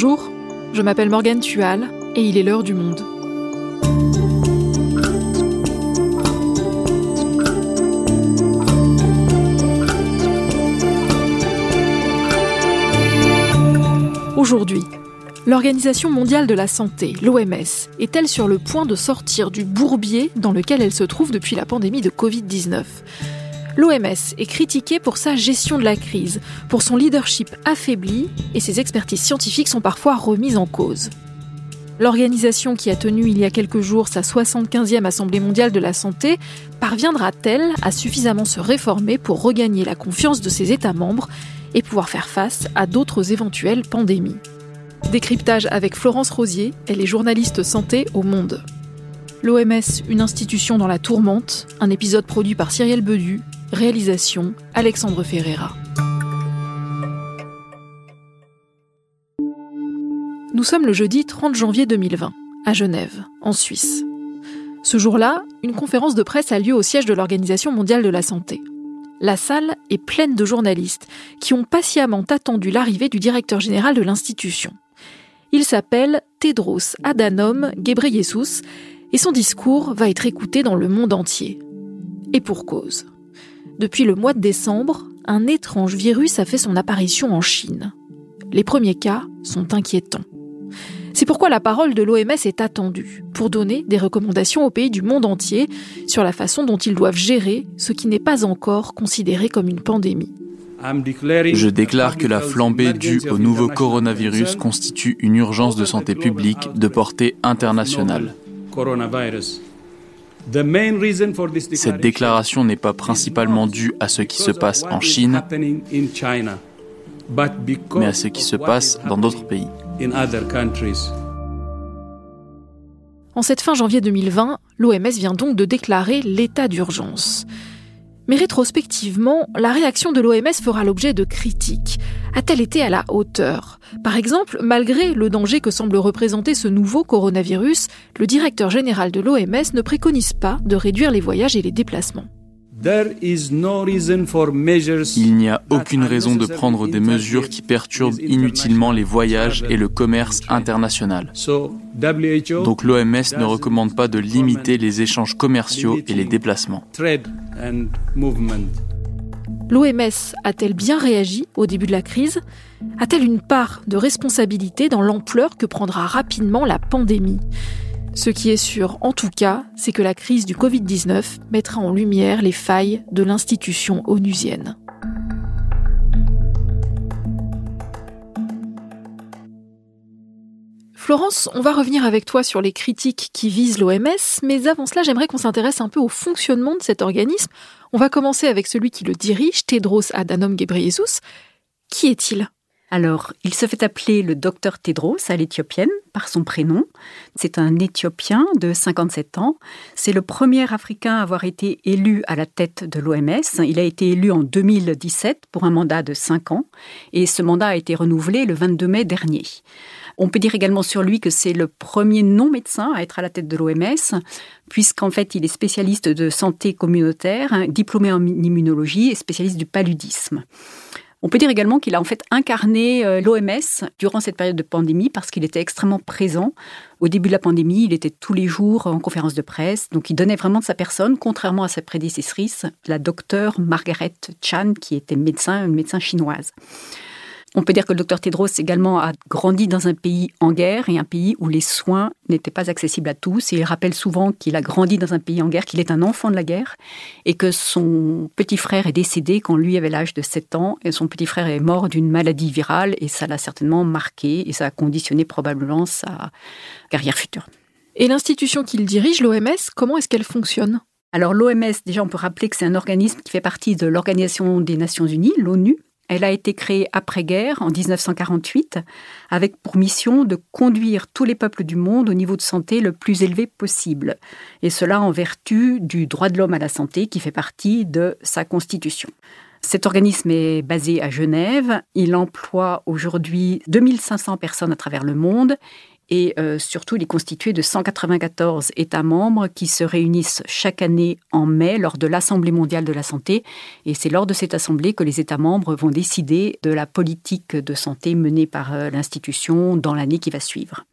Bonjour, je m'appelle Morgane Tual et il est l'heure du monde. Aujourd'hui, l'Organisation mondiale de la santé, l'OMS, est-elle sur le point de sortir du bourbier dans lequel elle se trouve depuis la pandémie de Covid-19 L'OMS est critiquée pour sa gestion de la crise, pour son leadership affaibli et ses expertises scientifiques sont parfois remises en cause. L'organisation qui a tenu il y a quelques jours sa 75e Assemblée mondiale de la santé parviendra-t-elle à suffisamment se réformer pour regagner la confiance de ses États membres et pouvoir faire face à d'autres éventuelles pandémies? Décryptage avec Florence Rosier, elle est journaliste santé au Monde. L'OMS, une institution dans la tourmente, un épisode produit par Cyrielle Bedu, réalisation Alexandre Ferreira. Nous sommes le jeudi 30 janvier 2020, à Genève, en Suisse. Ce jour-là, une conférence de presse a lieu au siège de l'Organisation mondiale de la santé. La salle est pleine de journalistes qui ont patiemment attendu l'arrivée du directeur général de l'institution. Il s'appelle Tedros Adhanom Ghebreyesus et son discours va être écouté dans le monde entier. Et pour cause. Depuis le mois de décembre, un étrange virus a fait son apparition en Chine. Les premiers cas sont inquiétants. C'est pourquoi la parole de l'OMS est attendue, pour donner des recommandations aux pays du monde entier sur la façon dont ils doivent gérer ce qui n'est pas encore considéré comme une pandémie. Je déclare que la flambée due au nouveau coronavirus constitue une urgence de santé publique de portée internationale. Cette déclaration n'est pas principalement due à ce qui se passe en Chine, mais à ce qui se passe dans d'autres pays. En cette fin janvier 2020, l'OMS vient donc de déclarer l'état d'urgence. Mais rétrospectivement, la réaction de l'OMS fera l'objet de critiques. A-t-elle été à la hauteur? Par exemple, malgré le danger que semble représenter ce nouveau coronavirus, le directeur général de l'OMS ne préconise pas de réduire les voyages et les déplacements. Il n'y a aucune raison de prendre des mesures qui perturbent inutilement les voyages et le commerce international. Donc l'OMS ne recommande pas de limiter les échanges commerciaux et les déplacements. L'OMS a-t-elle bien réagi au début de la crise? A-t-elle une part de responsabilité dans l'ampleur que prendra rapidement la pandémie? Ce qui est sûr, en tout cas, c'est que la crise du Covid-19 mettra en lumière les failles de l'institution onusienne. Florence, on va revenir avec toi sur les critiques qui visent l'OMS, mais avant cela, j'aimerais qu'on s'intéresse un peu au fonctionnement de cet organisme. On va commencer avec celui qui le dirige, Tedros Adhanom Ghebreyesus. Qui est-il? Alors, il se fait appeler le docteur Tedros à l'éthiopienne par son prénom. C'est un Éthiopien de 57 ans. C'est le premier Africain à avoir été élu à la tête de l'OMS. Il a été élu en 2017 pour un mandat de 5 ans et ce mandat a été renouvelé le 22 mai dernier. On peut dire également sur lui que c'est le premier non-médecin à être à la tête de l'OMS, puisqu'en fait il est spécialiste de santé communautaire, diplômé en immunologie et spécialiste du paludisme. On peut dire également qu'il a en fait incarné euh, l'OMS durant cette période de pandémie parce qu'il était extrêmement présent. Au début de la pandémie, il était tous les jours en conférence de presse, donc il donnait vraiment de sa personne, contrairement à sa prédécessrice, la docteure Margaret Chan, qui était médecin, une médecin chinoise. On peut dire que le docteur Tedros également a grandi dans un pays en guerre et un pays où les soins n'étaient pas accessibles à tous. Et il rappelle souvent qu'il a grandi dans un pays en guerre, qu'il est un enfant de la guerre et que son petit frère est décédé quand lui avait l'âge de 7 ans et son petit frère est mort d'une maladie virale et ça l'a certainement marqué et ça a conditionné probablement sa carrière future. Et l'institution qu'il dirige, l'OMS, comment est-ce qu'elle fonctionne? Alors l'OMS, déjà on peut rappeler que c'est un organisme qui fait partie de l'Organisation des Nations Unies, l'ONU, elle a été créée après-guerre, en 1948, avec pour mission de conduire tous les peuples du monde au niveau de santé le plus élevé possible. Et cela en vertu du droit de l'homme à la santé qui fait partie de sa constitution. Cet organisme est basé à Genève. Il emploie aujourd'hui 2500 personnes à travers le monde Et euh, surtout, il est constitué de 194 États membres qui se réunissent chaque année en mai lors de l'Assemblée mondiale de la santé. Et c'est lors de cette assemblée que les États membres vont décider de la politique de santé menée par euh, l'institution dans l'année qui va suivre.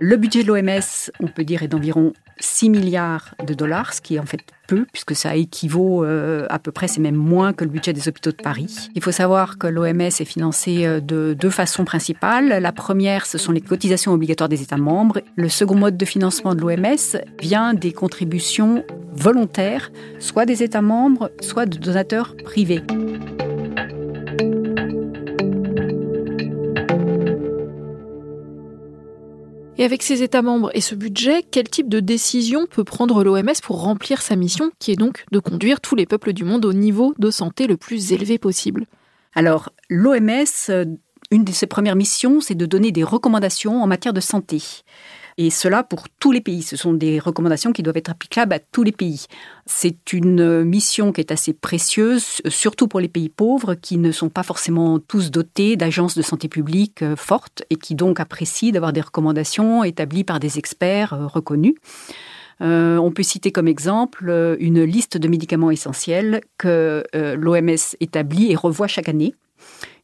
Le budget de l'OMS, on peut dire, est d'environ 6 milliards de dollars, ce qui est en fait peu, puisque ça équivaut euh, à peu près, c'est même moins que le budget des hôpitaux de Paris. Il faut savoir que l'OMS est financé euh, de deux façons principales. La première, ce sont les cotisations obligatoires des États membres. Le second mode de financement de l'OMS vient des contributions volontaires, soit des États membres, soit de donateurs privés. Et avec ses États membres et ce budget, quel type de décision peut prendre l'OMS pour remplir sa mission, qui est donc de conduire tous les peuples du monde au niveau de santé le plus élevé possible? Alors, l'OMS, euh, une de ses premières missions, c'est de donner des recommandations en matière de santé. Et cela pour tous les pays. Ce sont des recommandations qui doivent être applicables à tous les pays. C'est une mission qui est assez précieuse, surtout pour les pays pauvres qui ne sont pas forcément tous dotés d'agences de santé publique euh, fortes et qui donc apprécient d'avoir des recommandations établies par des experts euh, reconnus. Euh, on peut citer comme exemple une liste de médicaments essentiels que l'OMS établit et revoit chaque année.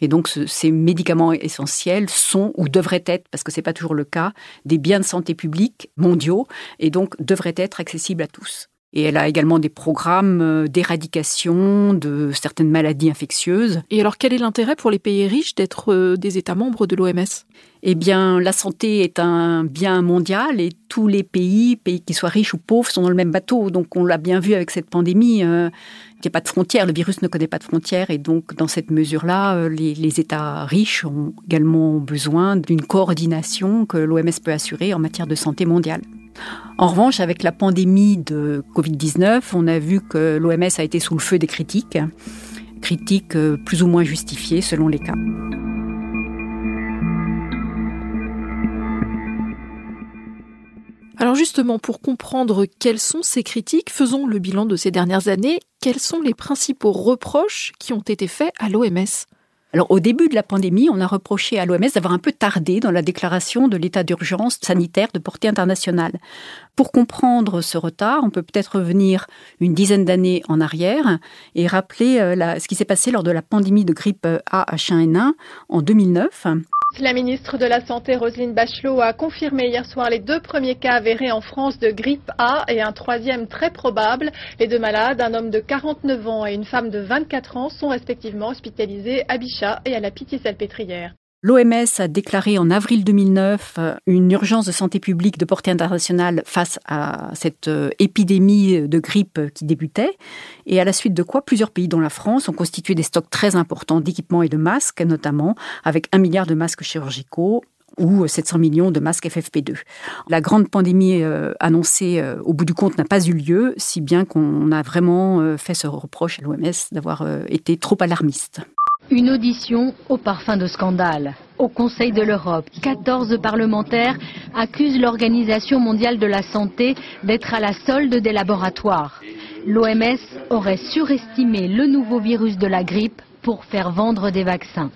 Et donc, ces médicaments essentiels sont ou devraient être, parce que ce n'est pas toujours le cas, des biens de santé publique mondiaux et donc devraient être accessibles à tous. Et elle a également des programmes euh, d'éradication de certaines maladies infectieuses. Et alors, quel est l'intérêt pour les pays riches d'être euh, des États membres de l'OMS Eh bien, la santé est un bien mondial et tous les pays, pays qui soient riches ou pauvres, sont dans le même bateau. Donc, on l'a bien vu avec cette pandémie. Euh, il n'y a pas de frontières, le virus ne connaît pas de frontières et donc dans cette mesure-là, les, les, États riches ont également besoin d'une coordination que l'OMS peut assurer en matière de santé mondiale. En revanche, avec la pandémie de Covid-19, on a vu que l'OMS a été sous le feu des critiques, critiques euh, plus ou moins justifiées selon les cas. Alors justement, pour comprendre quelles sont ces critiques, faisons le bilan de ces dernières années. Quels sont les principaux reproches qui ont été faits à l'OMS alors, au début de la pandémie, on a reproché à l'OMS d'avoir un peu tardé dans la déclaration de l'état d'urgence sanitaire de portée internationale. Pour comprendre ce retard, on peut peut-être revenir une dizaine d'années en arrière et rappeler euh, ce qui s'est passé lors de la pandémie de grippe A-H1N1 en 2009. La ministre de la Santé, Roselyne Bachelot, a confirmé hier soir les deux premiers cas avérés en France de grippe A et un troisième très probable. Les deux malades, un homme de 49 ans et une femme de 24 ans, sont respectivement hospitalisés à Bichat et à la Pitié-Salpêtrière. L'OMS a déclaré en avril 2009 euh, une urgence de santé publique de portée internationale face à cette euh, épidémie de grippe qui débutait. Et à la suite de quoi, plusieurs pays, dont la France, ont constitué des stocks très importants d'équipements et de masques, notamment avec un milliard de masques chirurgicaux ou 700 millions de masques FFP2. La grande pandémie euh, annoncée au bout du compte n'a pas eu lieu, si bien qu'on a vraiment fait ce reproche à l'OMS d'avoir été trop alarmiste. Une audition au parfum de scandale. Au Conseil de l'Europe, 14 parlementaires accusent l'Organisation mondiale de la santé d'être à la solde des laboratoires. L'OMS aurait surestimé le nouveau virus de la grippe pour faire vendre des vaccins.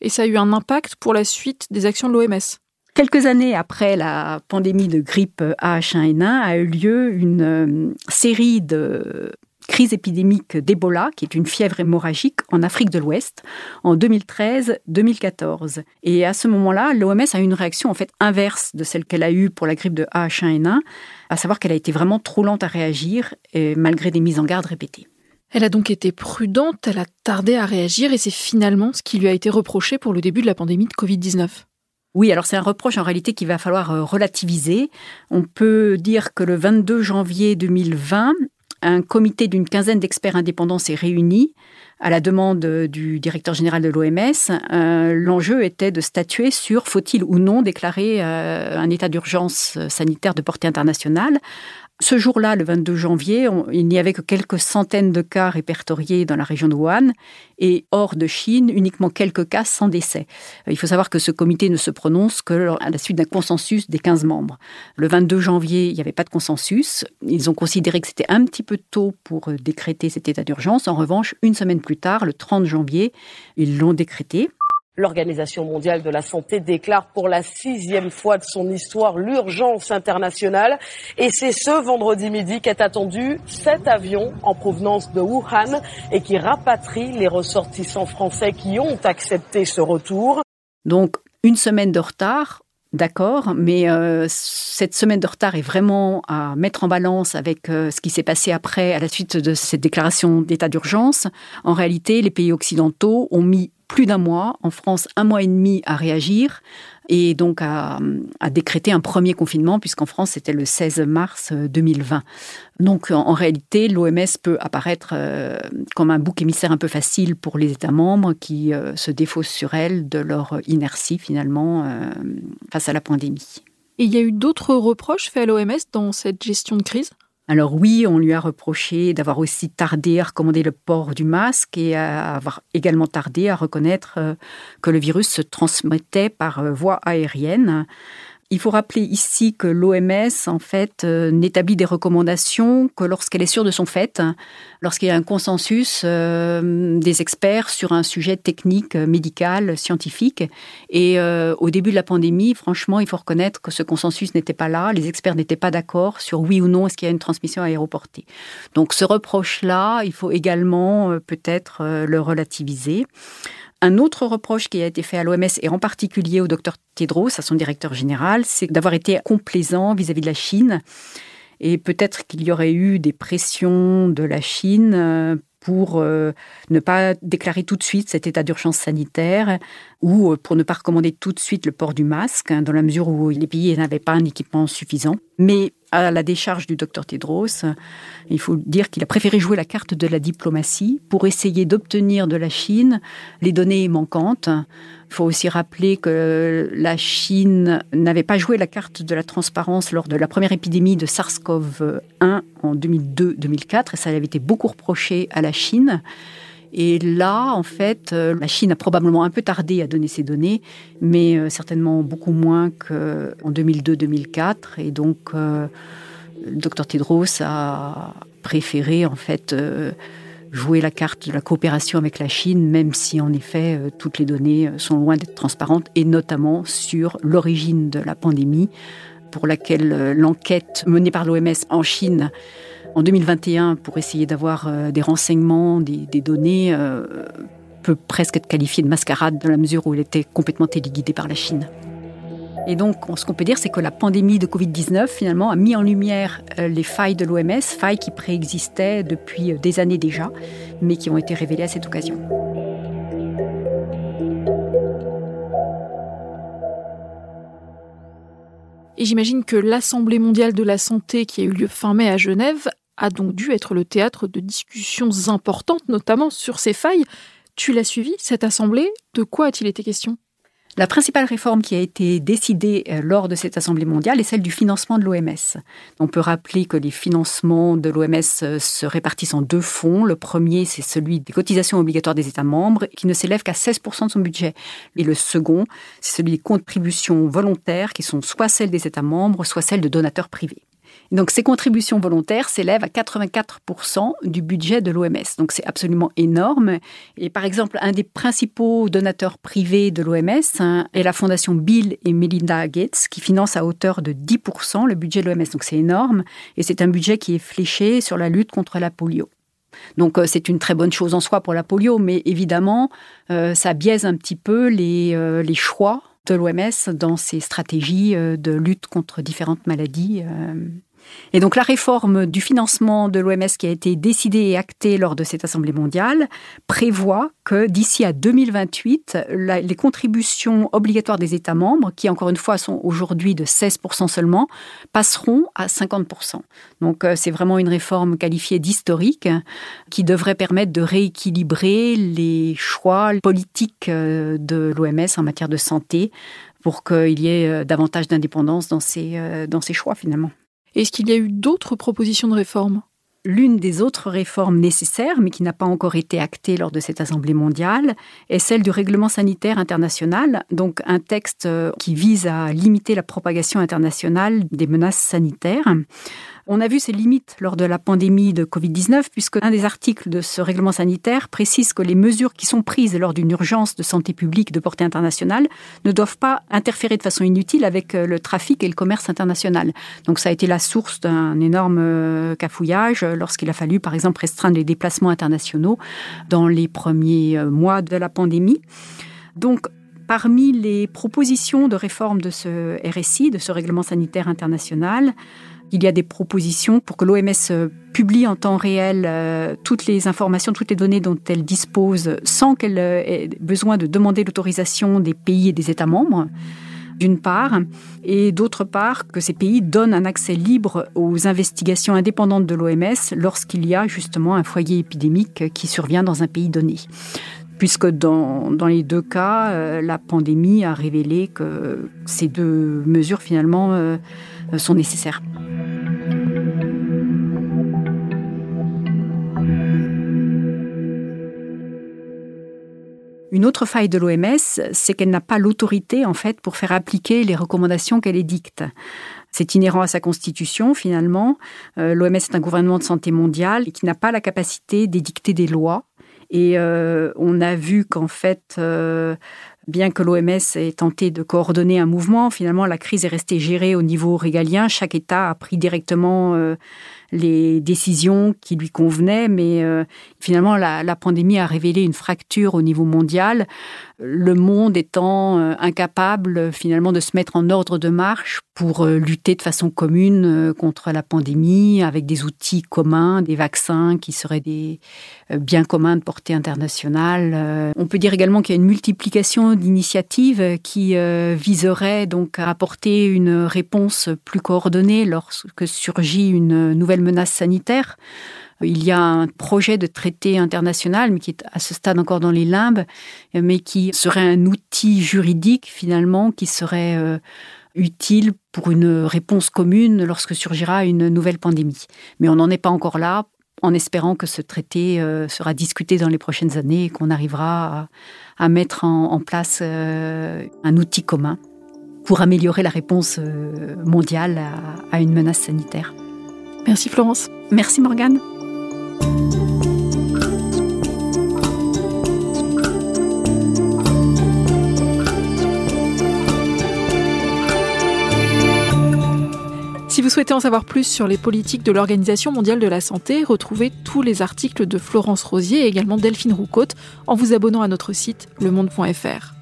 Et ça a eu un impact pour la suite des actions de l'OMS Quelques années après la pandémie de grippe H1N1 a eu lieu une euh, série de crise épidémique d'Ebola, qui est une fièvre hémorragique en Afrique de l'Ouest, en 2013-2014. Et à ce moment-là, l'OMS a eu une réaction en fait inverse de celle qu'elle a eue pour la grippe de H1N1, à savoir qu'elle a été vraiment trop lente à réagir, malgré des mises en garde répétées. Elle a donc été prudente, elle a tardé à réagir et c'est finalement ce qui lui a été reproché pour le début de la pandémie de Covid-19. Oui, alors c'est un reproche en réalité qu'il va falloir euh, relativiser. On peut dire que le 22 janvier 2020, un comité d'une quinzaine d'experts indépendants s'est réuni à la demande du directeur général de l'OMS. Euh, l'enjeu était de statuer sur faut-il ou non déclarer euh, un état d'urgence sanitaire de portée internationale ce jour-là, le 22 janvier, il n'y avait que quelques centaines de cas répertoriés dans la région de Wuhan et hors de Chine, uniquement quelques cas sans décès. Il faut savoir que ce comité ne se prononce que à la suite d'un consensus des 15 membres. Le 22 janvier, il n'y avait pas de consensus. Ils ont considéré que c'était un petit peu tôt pour décréter cet état d'urgence. En revanche, une semaine plus tard, le 30 janvier, ils l'ont décrété. L'Organisation mondiale de la santé déclare pour la sixième fois de son histoire l'urgence internationale. Et c'est ce vendredi midi qu'est attendu cet avion en provenance de Wuhan et qui rapatrie les ressortissants français qui ont accepté ce retour. Donc, une semaine de retard, D'accord, mais euh, cette semaine de retard est vraiment à mettre en balance avec euh, ce qui s'est passé après, à la suite de cette déclaration d'état d'urgence. En réalité, les pays occidentaux ont mis plus d'un mois, en France un mois et demi à réagir et donc à, décréter un premier confinement, puisqu'en France c'était le 16 mars 2020. Euh, donc en, réalité, l'OMS peut apparaître euh, comme un bouc émissaire un peu facile pour les États membres qui euh, se défaussent sur elle de leur inertie finalement face à la pandémie. Et il y a eu d'autres reproches faits à l'OMS dans cette gestion de crise? Alors oui, on lui a reproché d'avoir aussi tardé à recommander le port du masque et à avoir également tardé à reconnaître euh, que le virus se transmettait par euh, voie aérienne. Il faut rappeler ici que l'OMS, en fait, euh, n'établit des recommandations que lorsqu'elle est sûre de son fait, lorsqu'il y a un consensus euh, des experts sur un sujet technique, médical, scientifique. Et euh, au début de la pandémie, franchement, il faut reconnaître que ce consensus n'était pas là. Les experts n'étaient pas d'accord sur oui ou non est-ce qu'il y a une transmission aéroportée. Donc ce reproche-là, il faut également peut-être le relativiser. Un autre reproche qui a été fait à l'OMS et en particulier au docteur Tedros, à son directeur général, c'est d'avoir été complaisant vis-à-vis de la Chine. Et peut-être qu'il y aurait eu des pressions de la Chine euh, pour euh, ne pas déclarer tout de suite cet état d'urgence sanitaire ou euh, pour ne pas recommander tout de suite le port du masque, hein, dans la mesure où les pays n'avaient pas un équipement suffisant. Mais à la décharge du docteur Tedros, il faut dire qu'il a préféré jouer la carte de la diplomatie pour essayer d'obtenir de la Chine les données manquantes. Il faut aussi rappeler que la Chine n'avait pas joué la carte de la transparence lors de la première épidémie de SARS-CoV-1 en 2002-2004 et ça avait été beaucoup reproché à la Chine. Et là, en fait, euh, la Chine a probablement un peu tardé à donner ces données, mais euh, certainement beaucoup moins qu'en 2002-2004. Et donc, euh, le docteur Tedros a préféré, en fait, jouer la carte de la coopération avec la Chine, même si, en effet, toutes les données sont loin d'être transparentes, et notamment sur l'origine de la pandémie, pour laquelle l'enquête menée par l'OMS en Chine en 2021 pour essayer d'avoir euh, des renseignements, des, données, euh, peut presque être qualifié de mascarade dans la mesure où il était complètement téléguidé par la Chine. Et donc, ce qu'on peut dire, c'est que la pandémie de Covid-19, finalement, a mis en lumière euh, les failles de l'OMS, failles qui préexistaient depuis des années déjà, mais qui ont été révélées à cette occasion. Et j'imagine que l'Assemblée mondiale de la santé qui a eu lieu fin mai à Genève a donc dû être le théâtre de discussions importantes, notamment sur ces failles. Tu l'as suivi, cette assemblée? De quoi a-t-il été question? La principale réforme qui a été décidée euh, lors de cette Assemblée mondiale est celle du financement de l'OMS. On peut rappeler que les financements de l'OMS euh, se répartissent en deux fonds. Le premier, c'est celui des cotisations obligatoires des États membres, qui ne s'élève qu'à 16% de son budget. Et le second, c'est celui des contributions volontaires, qui sont soit celles des États membres, soit celles de donateurs privés. Donc ces contributions volontaires s'élèvent à 84% du budget de l'OMS. Donc c'est absolument énorme. Et par exemple, un des principaux donateurs privés de l'OMS hein, est la fondation Bill et Melinda Gates, qui finance à hauteur de 10% le budget de l'OMS. Donc c'est énorme. Et c'est un budget qui est fléché sur la lutte contre la polio. Donc euh, c'est une très bonne chose en soi pour la polio, mais évidemment, euh, ça biaise un petit peu les, euh, les choix de l'OMS dans ses stratégies de lutte contre différentes maladies. Et donc la réforme du financement de l'OMS qui a été décidée et actée lors de cette Assemblée mondiale prévoit que d'ici à 2028, les contributions obligatoires des États membres, qui encore une fois sont aujourd'hui de 16% seulement, passeront à 50%. Donc euh, c'est vraiment une réforme qualifiée d'historique qui devrait permettre de rééquilibrer les choix politiques euh, de l'OMS en matière de santé pour qu'il y ait euh, davantage d'indépendance dans dans ces choix finalement. Est-ce qu'il y a eu d'autres propositions de réforme? L'une des autres réformes nécessaires, mais qui n'a pas encore été actée lors de cette Assemblée mondiale, est celle du règlement sanitaire international, donc un texte euh, qui vise à limiter la propagation internationale des menaces sanitaires. On a vu ses limites lors de la pandémie de Covid-19, puisque un des articles de ce règlement sanitaire précise que les mesures qui sont prises lors d'une urgence de santé publique de portée internationale ne doivent pas interférer de façon inutile avec euh, le trafic et le commerce international. Donc ça a été la source d'un énorme euh, cafouillage lorsqu'il a fallu, par exemple, restreindre les déplacements internationaux dans les premiers euh, mois de la pandémie. Donc, parmi les propositions de réforme de ce RSI, de ce règlement sanitaire international, il y a des propositions pour que l'OMS euh, publie en temps réel euh, toutes les informations, toutes les données dont elle dispose sans qu'elle euh, ait besoin de demander l'autorisation des pays et des États membres d'une part, et d'autre part que ces pays donnent un accès libre aux investigations indépendantes de l'OMS lorsqu'il y a justement un foyer épidémique qui survient dans un pays donné puisque dans, dans, les deux cas, la pandémie a révélé que ces deux mesures finalement sont nécessaires. Une autre faille de l'OMS, c'est qu'elle n'a pas l'autorité en fait pour faire appliquer les recommandations qu'elle édicte. C'est inhérent à sa constitution finalement. Euh, L'OMS est un gouvernement de santé mondiale qui n'a pas la capacité d'édicter des lois. Et euh, on a vu qu'en fait, euh, bien que l'OMS ait tenté de coordonner un mouvement, finalement la crise est restée gérée au niveau régalien. Chaque État a pris directement les décisions qui lui convenaient, mais euh, finalement la, pandémie a révélé une fracture au niveau mondial, le monde étant euh, incapable finalement de se mettre en ordre de marche pour euh, lutter de façon commune contre la pandémie avec des outils communs, des vaccins qui seraient des biens communs de portée internationale. On peut dire également qu'il y a une multiplication d'initiatives qui viseraient donc à apporter une réponse plus coordonnée lorsque surgit une nouvelle menace sanitaire. Il y a un projet de traité international, mais qui est à ce stade encore dans les limbes, mais qui serait un outil juridique finalement qui serait euh, utile pour une réponse commune lorsque surgira une nouvelle pandémie. Mais on n'en est pas encore là, en espérant que ce traité euh, sera discuté dans les prochaines années et qu'on arrivera à, mettre en, place euh, un outil commun pour améliorer la réponse mondiale à une menace sanitaire. Merci Florence. Merci Morgane. Si vous souhaitez en savoir plus sur les politiques de l'Organisation mondiale de la santé, retrouvez tous les articles de Florence Rosier et également Delphine Roucaute en vous abonnant à notre site lemonde.fr.